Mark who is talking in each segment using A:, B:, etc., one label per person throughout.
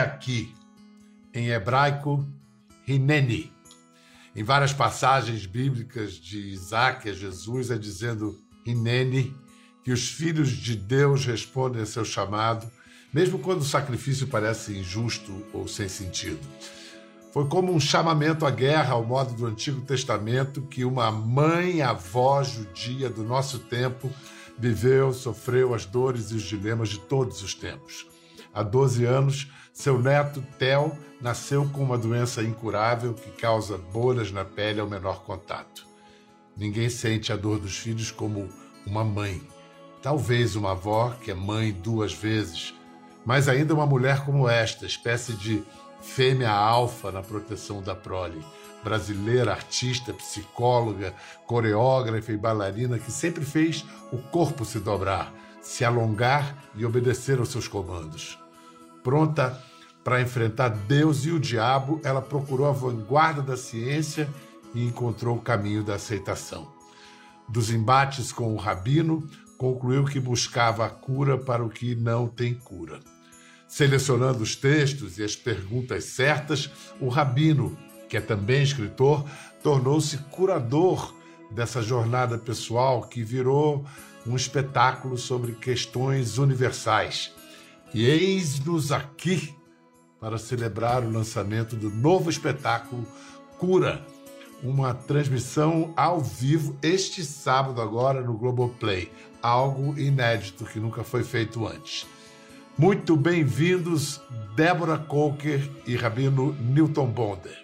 A: aqui, em hebraico, Hineni. Em várias passagens bíblicas de Isaac a Jesus é dizendo Hineni, que os filhos de Deus respondem a seu chamado, mesmo quando o sacrifício parece injusto ou sem sentido. Foi como um chamamento à guerra ao modo do Antigo Testamento que uma mãe avó judia do nosso tempo viveu, sofreu as dores e os dilemas de todos os tempos. Há 12 anos, seu neto, Theo, nasceu com uma doença incurável que causa bolhas na pele ao menor contato. Ninguém sente a dor dos filhos como uma mãe. Talvez uma avó, que é mãe duas vezes, mas ainda uma mulher como esta, espécie de fêmea alfa na proteção da prole. Brasileira, artista, psicóloga, coreógrafa e bailarina que sempre fez o corpo se dobrar, se alongar e obedecer aos seus comandos. Pronta para enfrentar Deus e o diabo, ela procurou a vanguarda da ciência e encontrou o caminho da aceitação. Dos embates com o rabino, concluiu que buscava a cura para o que não tem cura. Selecionando os textos e as perguntas certas, o rabino, que é também escritor, tornou-se curador dessa jornada pessoal que virou um espetáculo sobre questões universais. E eis-nos aqui para celebrar o lançamento do novo espetáculo Cura, uma transmissão ao vivo este sábado agora no Globoplay, algo inédito que nunca foi feito antes. Muito bem-vindos, Débora Coker e Rabino Newton Bonder.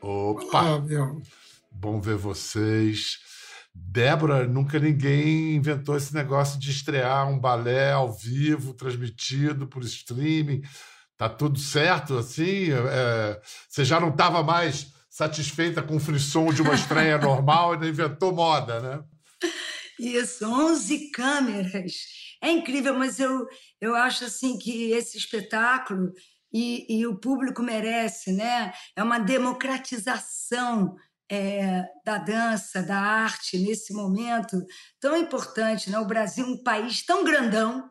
A: Opa! Olá, meu. Bom ver vocês. Débora, nunca ninguém inventou esse negócio de estrear um balé ao vivo, transmitido por streaming. Tá tudo certo, assim? É, você já não estava mais satisfeita com o frisson de uma estreia normal e inventou moda, né?
B: Isso, 11 câmeras. É incrível, mas eu, eu acho assim que esse espetáculo e, e o público merece, né? É uma democratização é, da dança, da arte nesse momento tão importante, né? O Brasil, um país tão grandão,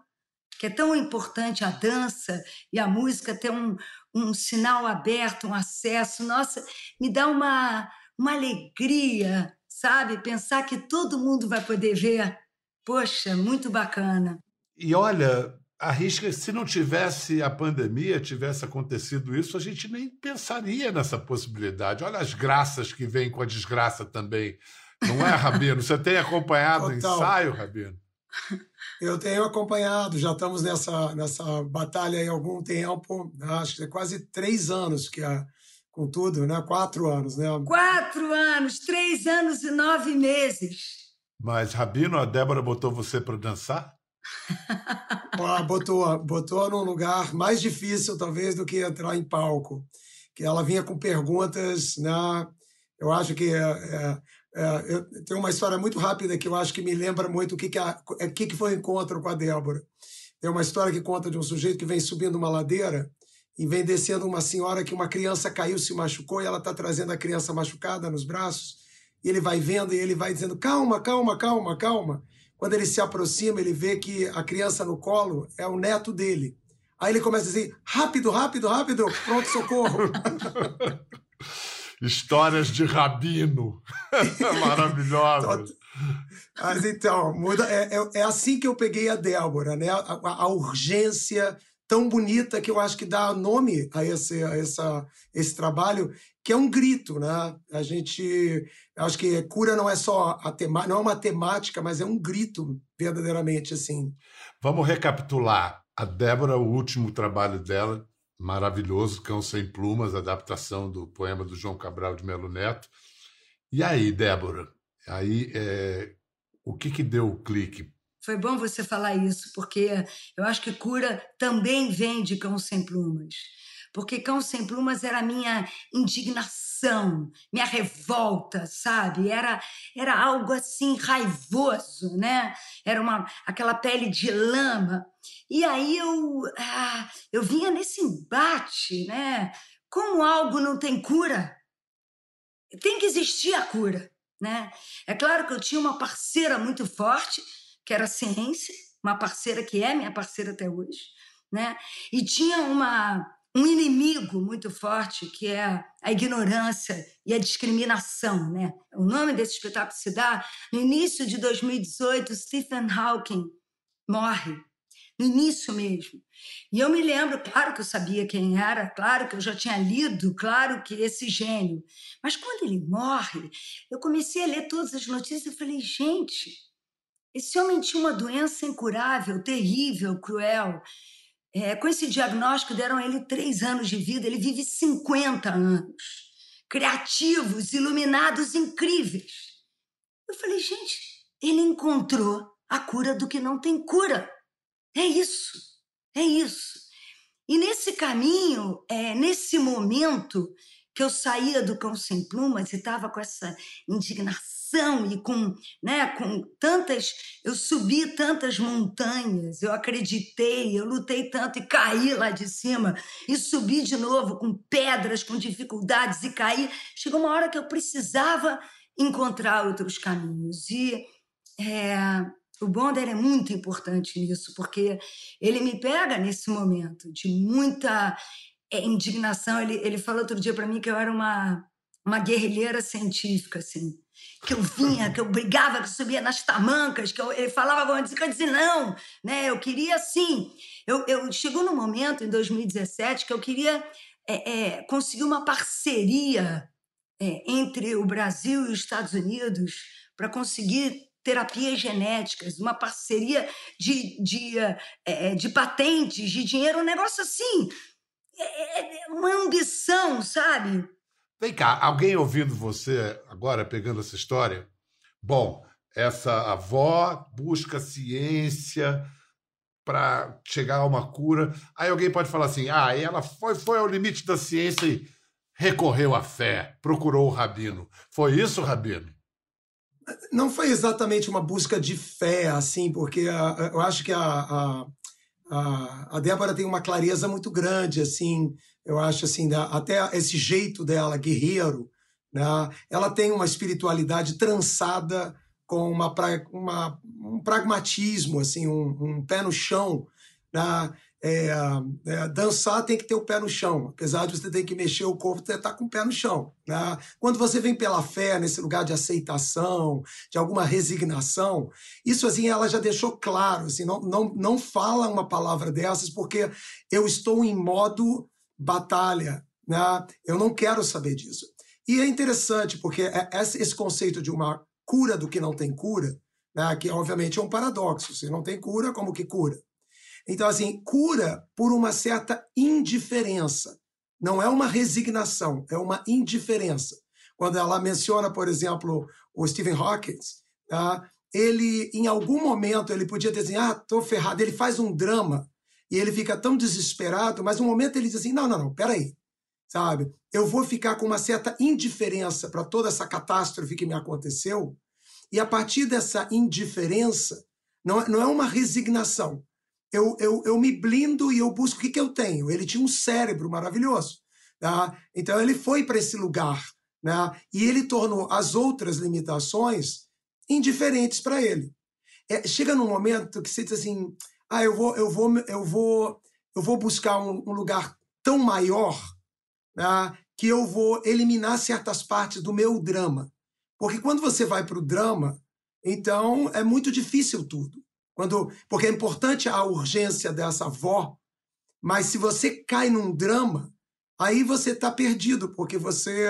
B: que é tão importante a dança e a música ter um, um sinal aberto, um acesso. Nossa, me dá uma, uma alegria, sabe? Pensar que todo mundo vai poder ver. Poxa, muito bacana.
A: E olha, arrisca, se não tivesse a pandemia, tivesse acontecido isso, a gente nem pensaria nessa possibilidade. Olha as graças que vêm com a desgraça também. Não é, Rabino? Você tem acompanhado o ensaio, Rabino?
C: Eu tenho acompanhado, já estamos nessa, nessa batalha há algum tempo, acho que é quase três anos que a, com tudo, né? Quatro anos, né?
B: Quatro anos, três anos e nove meses.
A: Mas, Rabino, a Débora botou você para dançar?
C: botou, botou num lugar mais difícil, talvez, do que entrar em palco. Que ela vinha com perguntas, né? Eu acho que é, é, é, eu, tem uma história muito rápida que eu acho que me lembra muito o que, que, a, é, que, que foi o encontro com a Débora. Tem uma história que conta de um sujeito que vem subindo uma ladeira e vem descendo uma senhora que uma criança caiu, se machucou e ela está trazendo a criança machucada nos braços. E ele vai vendo e ele vai dizendo: calma, calma, calma, calma. Quando ele se aproxima, ele vê que a criança no colo é o neto dele. Aí ele começa a dizer: rápido, rápido, rápido, pronto, socorro.
A: Histórias de rabino. Maravilhosas.
C: Mas então, muda, é, é, é, assim que eu peguei a Débora, né? A, a, a, urgência tão bonita que eu acho que dá nome a esse, a essa, esse trabalho, que é um grito, né? A gente, acho que cura não é só a tema, não é uma temática, mas é um grito verdadeiramente assim.
A: Vamos recapitular. A Débora, o último trabalho dela, maravilhoso, Cão Sem Plumas, adaptação do poema do João Cabral de Melo Neto. E aí, Débora, aí é, o que que deu o clique?
B: Foi bom você falar isso, porque eu acho que cura também vem de Cão Sem Plumas. Porque Cão Sem Plumas era a minha indignação, minha revolta, sabe? Era, era algo assim raivoso, né? Era uma, aquela pele de lama e aí eu, ah, eu vinha nesse embate, né? Como algo não tem cura, tem que existir a cura, né? É claro que eu tinha uma parceira muito forte, que era a ciência, uma parceira que é minha parceira até hoje, né? E tinha uma um inimigo muito forte, que é a ignorância e a discriminação. Né? O nome desse espetáculo se dá no início de 2018, Stephen Hawking morre no início mesmo. E eu me lembro, claro que eu sabia quem era, claro que eu já tinha lido, claro que esse gênio. Mas quando ele morre, eu comecei a ler todas as notícias e falei, gente, esse homem tinha uma doença incurável, terrível, cruel. É, com esse diagnóstico, deram a ele três anos de vida, ele vive 50 anos. Criativos, iluminados, incríveis. Eu falei, gente, ele encontrou a cura do que não tem cura. É isso, é isso. E nesse caminho, é, nesse momento que eu saía do Cão Sem Plumas e estava com essa indignação e com, né, com tantas. Eu subi tantas montanhas, eu acreditei, eu lutei tanto e caí lá de cima, e subi de novo com pedras, com dificuldades e caí. Chegou uma hora que eu precisava encontrar outros caminhos. E. É, o Bonder é muito importante nisso, porque ele me pega nesse momento de muita é, indignação. Ele, ele falou outro dia para mim que eu era uma, uma guerrilheira científica, assim. Que eu vinha, que eu brigava, que eu subia nas tamancas, que eu, ele falava alguma coisa, que eu dizia não, né? Eu queria assim. Eu, eu chegou no momento, em 2017, que eu queria é, é, conseguir uma parceria é, entre o Brasil e os Estados Unidos para conseguir terapias genéticas, uma parceria de, de, é, de patentes, de dinheiro, um negócio assim, é, é, uma ambição, sabe?
A: Vem cá, alguém ouvindo você agora, pegando essa história? Bom, essa avó busca ciência para chegar a uma cura. Aí alguém pode falar assim: ah, ela foi, foi ao limite da ciência e recorreu à fé, procurou o rabino. Foi isso, rabino?
C: Não foi exatamente uma busca de fé, assim, porque a, eu acho que a, a, a, a Débora tem uma clareza muito grande, assim, eu acho assim, da, até esse jeito dela, guerreiro, né? ela tem uma espiritualidade trançada com uma, uma um pragmatismo, assim, um, um pé no chão, né? É, é, dançar tem que ter o pé no chão, apesar de você ter que mexer o corpo, você está com o pé no chão. Né? Quando você vem pela fé, nesse lugar de aceitação, de alguma resignação, isso assim ela já deixou claro, assim, não, não, não fala uma palavra dessas porque eu estou em modo batalha, né? eu não quero saber disso. E é interessante porque é, esse conceito de uma cura do que não tem cura, né? que obviamente é um paradoxo, se não tem cura, como que cura? Então, assim, cura por uma certa indiferença. Não é uma resignação, é uma indiferença. Quando ela menciona, por exemplo, o Stephen Hawking, tá? ele, em algum momento, ele podia dizer assim, ah, tô ferrado. Ele faz um drama e ele fica tão desesperado, mas um momento ele diz assim, não, não, não, peraí, sabe? Eu vou ficar com uma certa indiferença para toda essa catástrofe que me aconteceu e a partir dessa indiferença, não, não é uma resignação, eu, eu, eu me blindo e eu busco o que, que eu tenho. Ele tinha um cérebro maravilhoso. Tá? Então ele foi para esse lugar né? e ele tornou as outras limitações indiferentes para ele. É, chega num momento que você diz assim: ah, eu vou, eu vou, eu vou, eu vou buscar um, um lugar tão maior né? que eu vou eliminar certas partes do meu drama. Porque quando você vai para o drama, então é muito difícil tudo. Quando, porque é importante a urgência dessa avó, mas se você cai num drama, aí você está perdido, porque você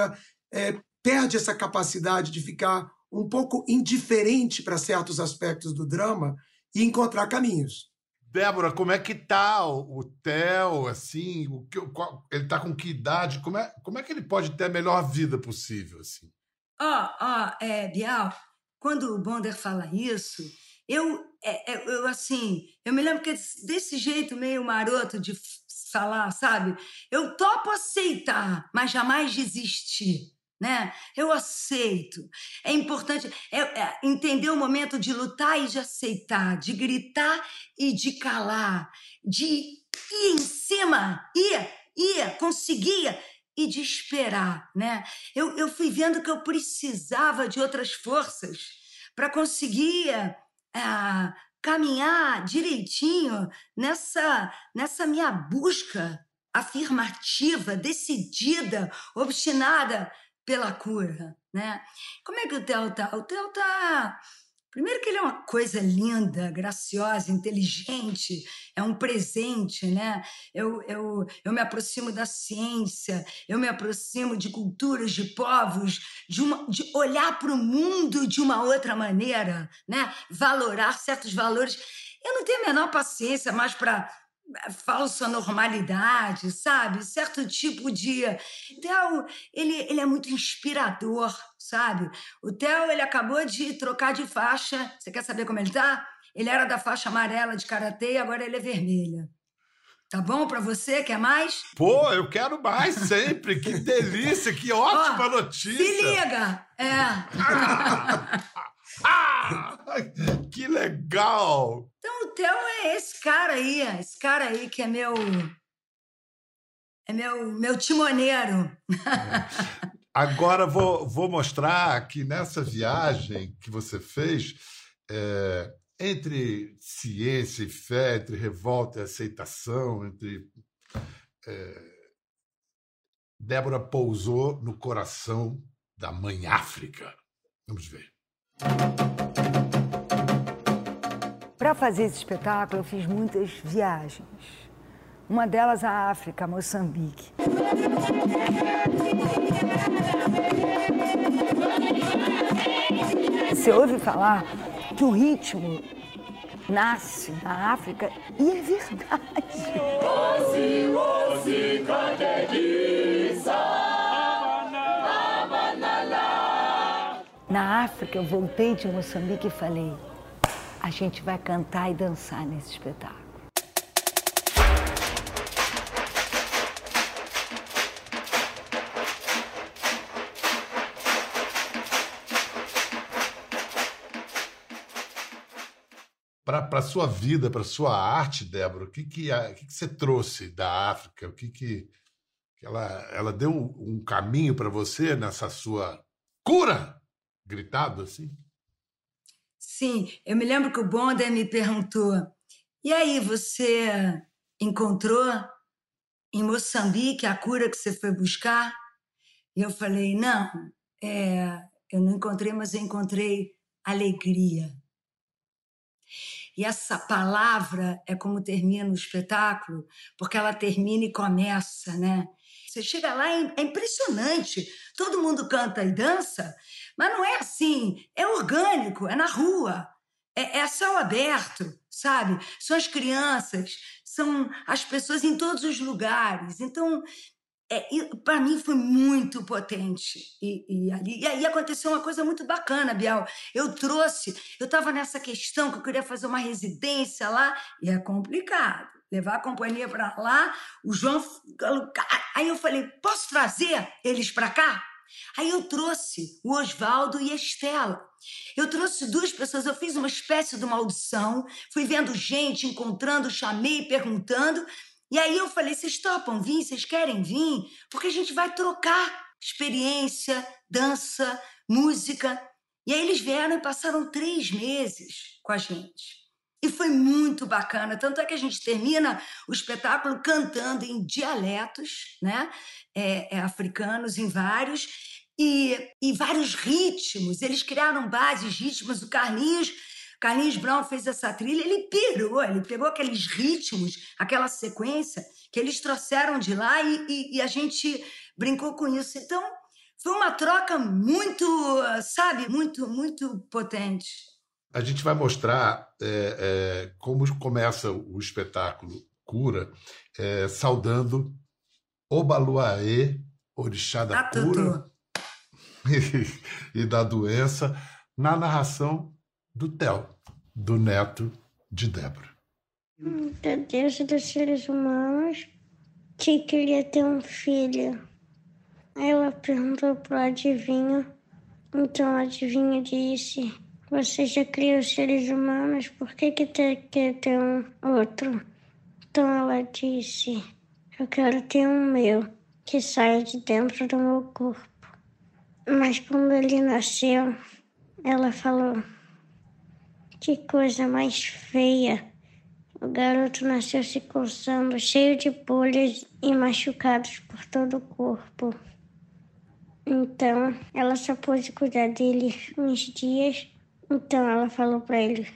C: é, perde essa capacidade de ficar um pouco indiferente para certos aspectos do drama e encontrar caminhos.
A: Débora, como é que tá o, o Theo, assim, o que, qual, ele tá com que idade? Como é, como é que ele pode ter a melhor vida possível, assim?
B: Ó, oh, ó, oh, é, Bial, quando o Bonder fala isso, eu, é, é, eu assim, eu me lembro que desse jeito meio maroto de falar, sabe? Eu topo aceitar, mas jamais desistir. Né? Eu aceito. É importante é, é, entender o momento de lutar e de aceitar, de gritar e de calar, de ir em cima, ia, ia, conseguia e de esperar, né? Eu, eu fui vendo que eu precisava de outras forças para conseguir é, caminhar direitinho nessa, nessa minha busca afirmativa, decidida, obstinada pela cura, né? Como é que o Theo tá? O Theo tá Primeiro que ele é uma coisa linda, graciosa, inteligente, é um presente, né? Eu, eu, eu me aproximo da ciência, eu me aproximo de culturas, de povos, de, uma, de olhar para o mundo de uma outra maneira, né? Valorar certos valores. Eu não tenho a menor paciência mais para falsa normalidade, sabe? Certo tipo de. Theo, ele, ele é muito inspirador, sabe? O Theo, ele acabou de trocar de faixa. Você quer saber como ele tá? Ele era da faixa amarela de karatê e agora ele é vermelha. Tá bom para você? Quer mais?
A: Pô, eu quero mais sempre. Que delícia, que ótima notícia.
B: Se liga. É.
A: Ah, que legal.
B: Então o Theo é esse cara aí, esse cara aí que é meu é meu meu timoneiro.
A: É. Agora vou, vou mostrar que nessa viagem que você fez, é, entre ciência e fé, entre revolta e aceitação, entre. É, Débora pousou no coração da Mãe África. Vamos ver.
B: Para fazer esse espetáculo, eu fiz muitas viagens. Uma delas à África, Moçambique. Você ouve falar que o ritmo nasce na África e é verdade. Na África, eu voltei de Moçambique e falei: a gente vai cantar e dançar nesse espetáculo.
A: para a sua vida, para a sua arte, Débora, o que, que, o que, que você trouxe da África? O que, que, que ela, ela deu um caminho para você nessa sua cura? Gritado assim?
B: Sim, eu me lembro que o Bonda me perguntou: e aí, você encontrou em Moçambique a cura que você foi buscar? E eu falei: não, é, eu não encontrei, mas eu encontrei alegria. E essa palavra é como termina o espetáculo, porque ela termina e começa, né? Você chega lá, é, é impressionante. Todo mundo canta e dança, mas não é assim. É orgânico, é na rua, é, é céu aberto, sabe? São as crianças, são as pessoas em todos os lugares. Então, é, para mim foi muito potente. E, e, ali, e aí aconteceu uma coisa muito bacana, Biel. Eu trouxe, eu estava nessa questão que eu queria fazer uma residência lá, e é complicado. Levar a companhia para lá, o João. Aí eu falei: posso trazer eles para cá? Aí eu trouxe o Oswaldo e a Estela. Eu trouxe duas pessoas, eu fiz uma espécie de uma audição, fui vendo gente, encontrando, chamei, perguntando, e aí eu falei: vocês topam vir? Vocês querem vir? Porque a gente vai trocar experiência, dança, música. E aí eles vieram e passaram três meses com a gente. E foi muito bacana. Tanto é que a gente termina o espetáculo cantando em dialetos, né? É, é, africanos, em vários, e, e vários ritmos. Eles criaram bases, ritmos. O Carlinhos Carlinhos Brown fez essa trilha, ele pirou, ele pegou aqueles ritmos, aquela sequência que eles trouxeram de lá e, e, e a gente brincou com isso. Então, foi uma troca muito, sabe, muito, muito potente.
A: A gente vai mostrar é, é, como começa o espetáculo Cura, é, saudando Obaluaê, orixá da ah, cura e, e da doença, na narração do Theo, do neto de Débora.
D: Da Deus dos seres humanos que queria ter um filho. Aí ela perguntou pro adivinho. Então o adivinho disse: Você já criou seres humanos, por que, que quer ter um outro? Então ela disse: Eu quero ter um meu, que saia de dentro do meu corpo. Mas quando ele nasceu, ela falou: que coisa mais feia. O garoto nasceu se coçando, cheio de bolhas e machucados por todo o corpo. Então, ela só pôde cuidar dele uns dias. Então, ela falou para ele: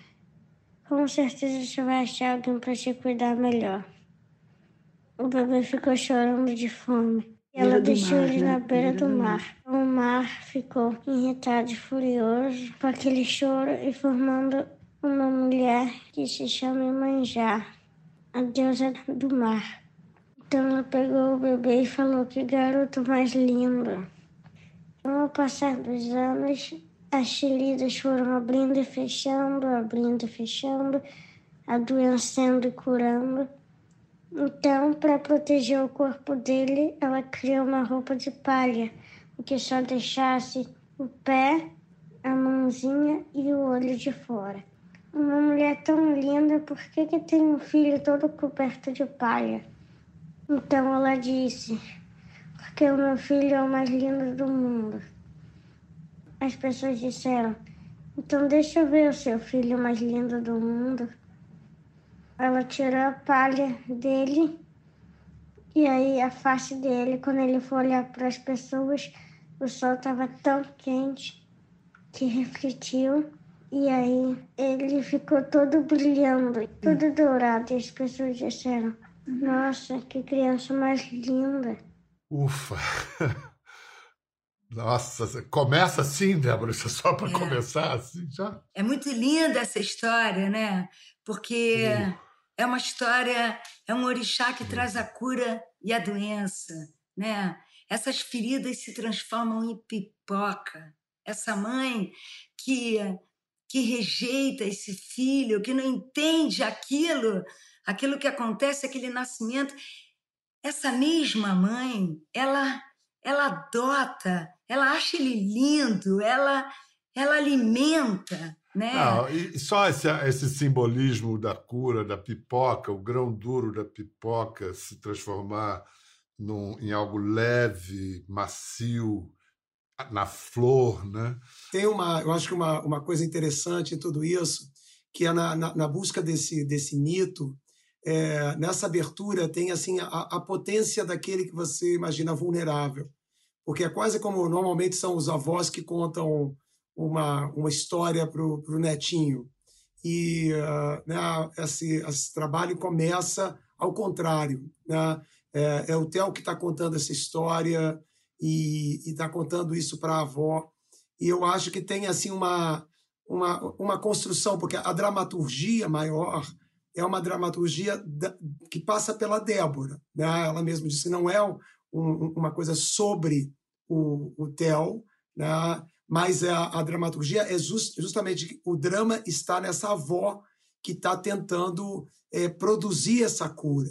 D: Com certeza você vai achar alguém para te cuidar melhor. O bebê ficou chorando de fome. Ela deixou ele né? na beira do mar. O mar ficou irritado e furioso com aquele choro e formando uma mulher que se chama Imanjá, a deusa do mar. Então ela pegou o bebê e falou que garoto mais lindo. Com o passar dos anos, as feridas foram abrindo e fechando, abrindo e fechando, adoecendo e curando. Então, para proteger o corpo dele, ela criou uma roupa de palha, que só deixasse o pé, a mãozinha e o olho de fora. Uma mulher tão linda, por que, que tem um filho todo coberto de palha? Então ela disse: Porque o meu filho é o mais lindo do mundo. As pessoas disseram: Então deixa eu ver o seu filho mais lindo do mundo. Ela tirou a palha dele e aí a face dele, quando ele foi olhar para as pessoas, o sol estava tão quente que refletiu e aí ele ficou todo brilhando, todo dourado. E as pessoas disseram: Nossa, que criança mais linda.
A: Ufa! Nossa, começa assim, Débora, isso é só para é. começar assim já.
B: É muito linda essa história, né? Porque uh. é uma história, é um orixá que uh. traz a cura e a doença, né? Essas feridas se transformam em pipoca. Essa mãe que que rejeita esse filho, que não entende aquilo, aquilo que acontece, aquele nascimento. Essa mesma mãe, ela ela adota, ela acha ele lindo, ela ela alimenta, né?
A: Não, e só esse, esse simbolismo da cura da pipoca, o grão duro da pipoca se transformar num, em algo leve, macio, na flor, né?
C: Tem uma, eu acho que uma, uma coisa interessante em tudo isso, que é na, na, na busca desse, desse mito, é, nessa abertura tem assim a, a, potência daquele que você imagina vulnerável, porque é quase como normalmente são os avós que contam uma, uma história para o netinho. E uh, né, esse, esse trabalho começa ao contrário. Né? É, é o Theo que está contando essa história e está contando isso para a avó. E eu acho que tem assim uma, uma, uma construção, porque a dramaturgia maior é uma dramaturgia da, que passa pela Débora. Né? Ela mesma disse não é um, uma coisa sobre o, o Theo, né? mas a, a dramaturgia é just, justamente o drama está nessa avó que está tentando é, produzir essa cura.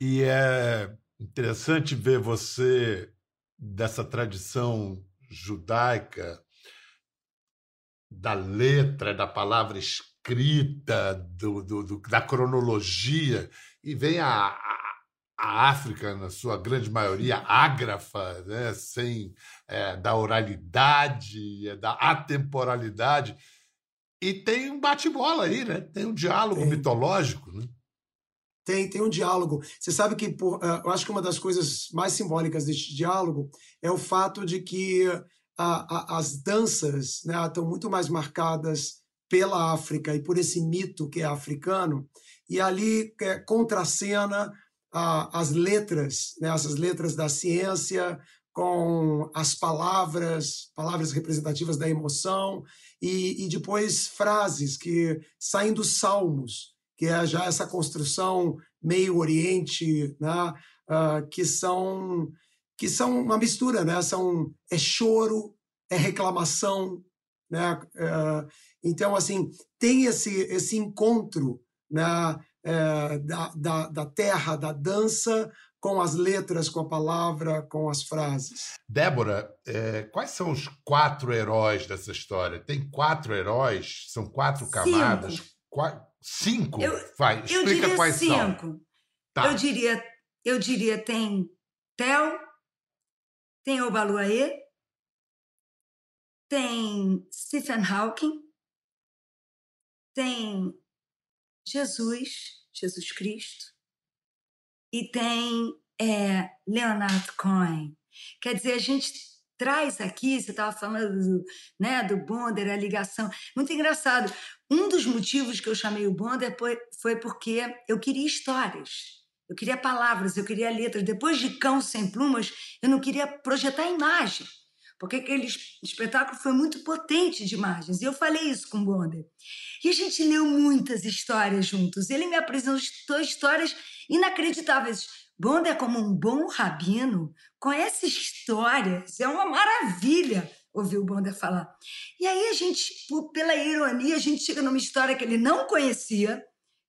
A: E é interessante ver você dessa tradição judaica, da letra, da palavra escrita, do, do, do da cronologia, e vem a, a, a, África, na sua grande maioria, ágrafa, né? sem é, da oralidade, é, da atemporalidade. E tem um bate-bola aí, né? tem um diálogo tem. mitológico. Né?
C: Tem, tem um diálogo. Você sabe que por, uh, eu acho que uma das coisas mais simbólicas deste diálogo é o fato de que uh, as danças né, estão muito mais marcadas pela África e por esse mito que é africano, e ali é, contracena as letras, né, essas letras da ciência, com as palavras, palavras representativas da emoção, e, e depois frases que saem dos salmos que é já essa construção meio Oriente, né? Uh, que são que são uma mistura, né? São é choro, é reclamação, né? Uh, então assim tem esse esse encontro, né? Uh, da, da, da terra, da dança com as letras, com a palavra, com as frases.
A: Débora, é, quais são os quatro heróis dessa história? Tem quatro heróis? São quatro camadas? Cinco. Cinco? Eu, Vai, explica
B: eu
A: quais
B: cinco. são. Tá. Eu diria, eu diria tem Theo, tem Obaluaê, tem Stephen Hawking, tem Jesus, Jesus Cristo, e tem é, Leonard Cohen. Quer dizer, a gente traz aqui, você estava falando do, né, do Bonder, a ligação. Muito engraçado. Um dos motivos que eu chamei o Bonder foi, porque eu queria histórias. Eu queria palavras, eu queria letras. Depois de Cão Sem Plumas, eu não queria projetar imagem, porque aquele espetáculo foi muito potente de imagens. E eu falei isso com o Bonder. E a gente leu muitas histórias juntos. Ele me apresentou histórias inacreditáveis. Bonder, como um bom rabino, conhece histórias. É uma maravilha ouvir o Bonder falar. E aí a gente, pela ironia, a gente chega numa história que ele não conhecia,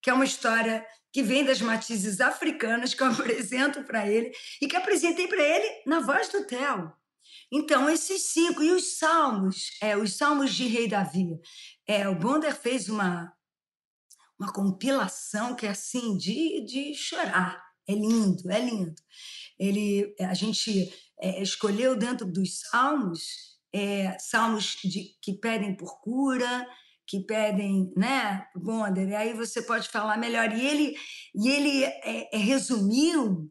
B: que é uma história que vem das matizes africanas, que eu apresento para ele e que apresentei para ele na voz do Theo. Então, esses cinco, e os salmos, é, os salmos de Rei Davi. É, o Bonder fez uma, uma compilação que é assim, de, de chorar. É lindo, é lindo. Ele, a gente é, escolheu dentro dos salmos, é, salmos de, que pedem por cura, que pedem, né, Bonder, e aí você pode falar melhor. E ele, e ele é, é, resumiu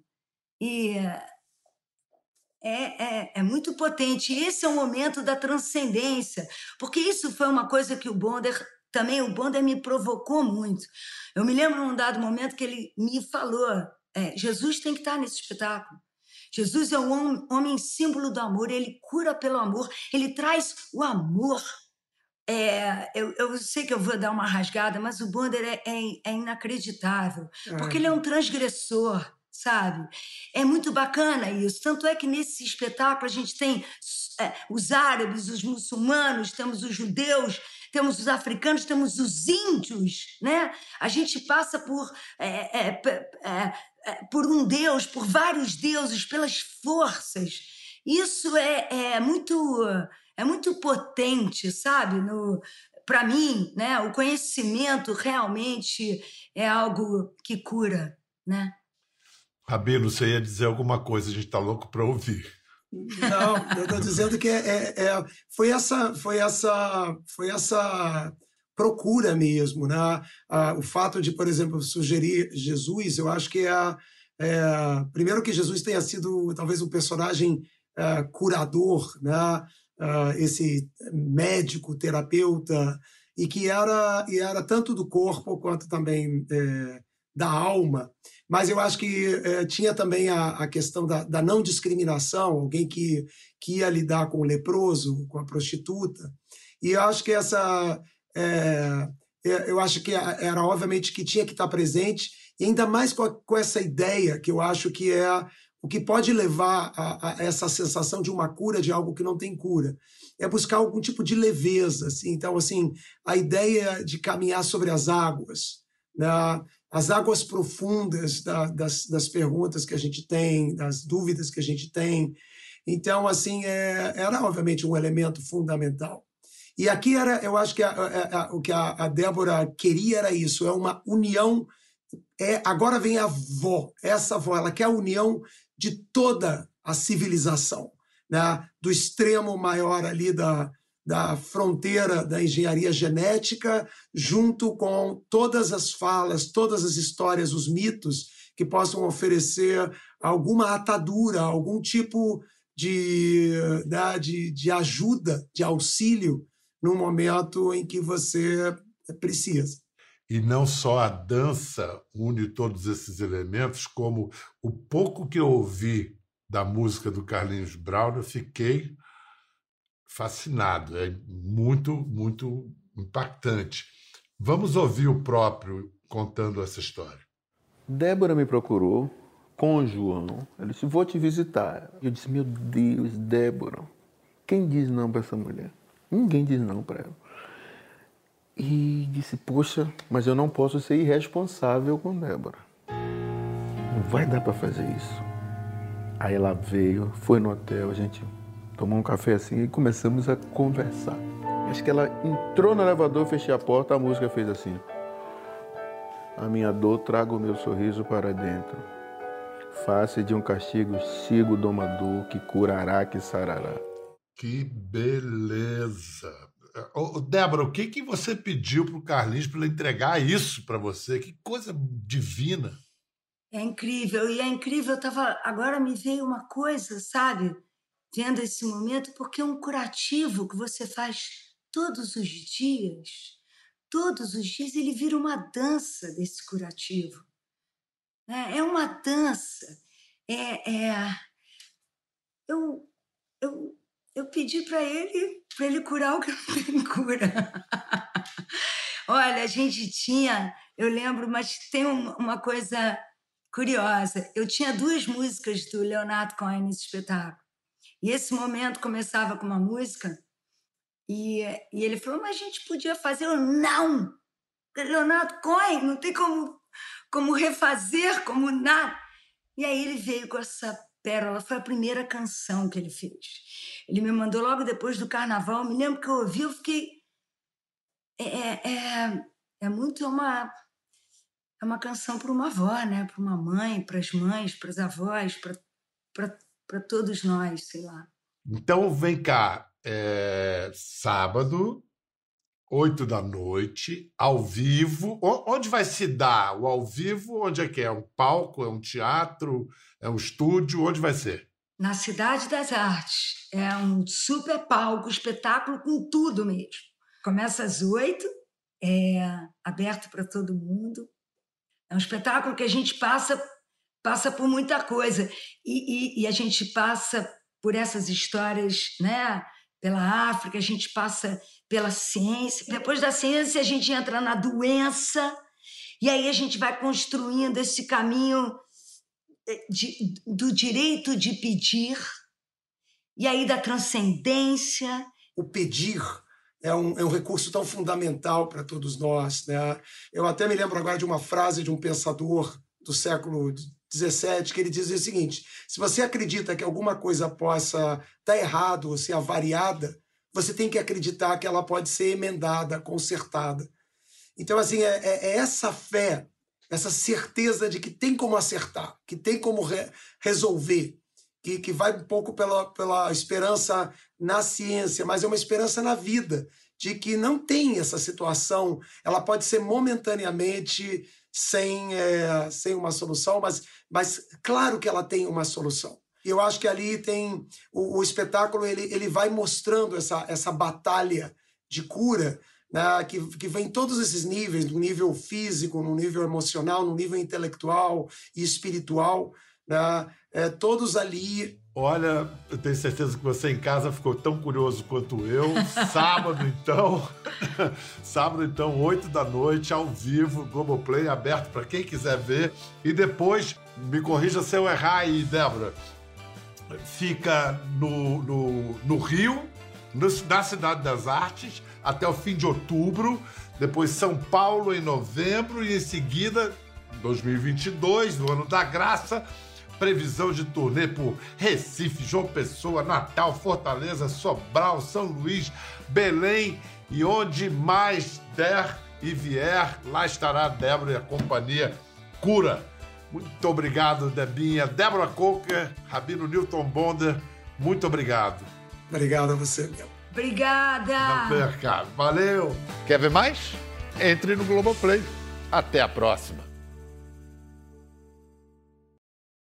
B: e é, é, é, muito potente. Esse é o momento da transcendência, porque isso foi uma coisa que o Bonder também o Bonder me provocou muito. Eu me lembro num dado momento que ele me falou: é, Jesus tem que estar nesse espetáculo. Jesus é o homem, homem símbolo do amor, ele cura pelo amor, ele traz o amor é, eu, eu, sei que eu vou dar uma rasgada, mas o Bonder é, é, é inacreditável, porque ele é um transgressor, sabe? É muito bacana isso. Tanto é que nesse espetáculo a gente tem é, os árabes, os muçulmanos, temos os judeus, temos os africanos, temos os índios, né? A gente passa por, é, é, é, por um deus, por vários deuses, pelas forças. Isso é, é muito é muito potente, sabe? No, para mim, né, o conhecimento realmente é algo que cura, né?
A: Rabino, você ia dizer alguma coisa, a gente está louco para ouvir.
C: Não, eu estou dizendo que é, é, é, foi essa, foi essa, foi essa procura mesmo, né? O fato de, por exemplo, sugerir Jesus, eu acho que é, é primeiro que Jesus tenha sido talvez um personagem é, curador, né? uh, esse médico, terapeuta, e que era, e era tanto do corpo quanto também é, da alma. Mas eu acho que é, tinha também a, a questão da, da, não discriminação, alguém que, que ia lidar com o leproso, com a prostituta. E eu acho que essa. É, eu acho que era obviamente que tinha que estar presente, e ainda mais com, a, com essa ideia que eu acho que é o que pode levar a, a, essa sensação de uma cura de algo que não tem cura é buscar algum tipo de leveza. Assim. Então, assim, a ideia de caminhar sobre as águas, né? As águas profundas da, das, das perguntas que a gente tem, das dúvidas que a gente tem. Então, assim, é, era obviamente um elemento fundamental. E aqui era, eu acho que a, a, o que a, Débora queria era isso, é uma união. É, agora vem a avó, essa avó, ela quer a união de toda a civilização, né? do extremo maior ali da, da fronteira da engenharia genética, junto com todas as falas, todas as histórias, os mitos que possam oferecer alguma atadura, algum tipo de, né, de, de ajuda, de auxílio no momento em que você precisa.
A: E não só a dança une todos esses elementos, como o pouco que eu ouvi da música do Carlinhos Brown, eu fiquei fascinado. É muito, muito impactante. Vamos ouvir o próprio contando essa história.
E: Débora me procurou com o João. Ela disse: Vou te visitar. Eu disse: Meu Deus, Débora, quem diz não para essa mulher? Ninguém diz não para ela. E disse: Poxa, mas eu não posso ser irresponsável com Débora. Não vai dar para fazer isso. Aí ela veio, foi no hotel, a gente tomou um café assim e começamos a conversar. Acho que ela entrou no elevador, fechei a porta, a música fez assim. A minha dor traga o meu sorriso para dentro. Face de um castigo, sigo o domador que curará, que sarará.
A: Que beleza! Ô, Débora, o que, que você pediu para o Carlinhos para ele entregar isso para você? Que coisa divina.
B: É incrível, e é incrível, tava, agora me veio uma coisa, sabe? Vendo esse momento, porque é um curativo que você faz todos os dias, todos os dias ele vira uma dança desse curativo. É, é uma dança. É, é... Eu, eu, eu pedi para ele, para ele curar o que não tem cura. Olha, a gente tinha, eu lembro, mas tem uma coisa curiosa. Eu tinha duas músicas do Leonardo Cohen nesse espetáculo. E esse momento começava com uma música e, e ele falou, mas a gente podia fazer. Eu, não! Leonardo Cohen, não tem como, como refazer, como nada. E aí ele veio com essa pérola, foi a primeira canção que ele fez. Ele me mandou logo depois do carnaval, me lembro que eu ouvi, eu fiquei. É, é, é, é muito uma é uma canção para uma avó, né? Para uma mãe, para as mães, para as avós, para todos nós, sei lá.
A: Então vem cá, é, sábado, oito da noite, ao vivo. Onde vai se dar o ao vivo? Onde é que é? Um palco? É um teatro? É um estúdio? Onde vai ser?
B: Na Cidade das Artes. É um super palco, espetáculo com tudo mesmo. Começa às oito, é aberto para todo mundo. É um espetáculo que a gente passa passa por muita coisa e, e, e, a gente passa por essas histórias, né? Pela África, a gente passa pela ciência. Depois da ciência, a gente entra na doença e aí a gente vai construindo esse caminho eh, de, do direito de pedir e aí da transcendência.
C: O pedir é um, é um recurso tão fundamental para todos nós. Né? Eu até me lembro agora de uma frase de um pensador do século XVII que ele dizia o seguinte: se você acredita que alguma coisa possa estar errado ou ser avariada, você tem que acreditar que ela pode ser emendada, consertada. Então, assim, é, é, é essa fé, essa certeza de que tem como acertar, que tem como re resolver, que, que vai um pouco pela, pela esperança na ciência, mas é uma esperança na vida, de que não tem essa situação, ela pode ser momentaneamente sem, é, sem uma solução, mas, mas claro que ela tem uma solução. E eu acho que ali tem o, o espetáculo, ele, ele vai mostrando essa, essa batalha de cura né, que, que vem em todos esses níveis, no nível físico, no nível emocional, no nível intelectual e espiritual, né, é, todos ali.
A: Olha, eu tenho certeza que você em casa ficou tão curioso quanto eu. Sábado, então. Sábado, então, 8 da noite, ao vivo, Globoplay, aberto para quem quiser ver. E depois, me corrija se eu errar aí, Débora. Fica no, no, no Rio, no, na Cidade das Artes, até o fim de outubro. Depois, São Paulo em novembro. E em seguida, 2022, no ano da graça previsão de turnê por Recife, João Pessoa, Natal, Fortaleza, Sobral, São Luís, Belém e onde mais der e vier, lá estará a Débora e a companhia Cura. Muito obrigado, Debinha. Débora Coker, Rabino Newton Bonder, muito obrigado.
C: Obrigado a você, meu.
B: Obrigada.
A: Não perca. Valeu. Quer ver mais? Entre no Globoplay. Até a próxima.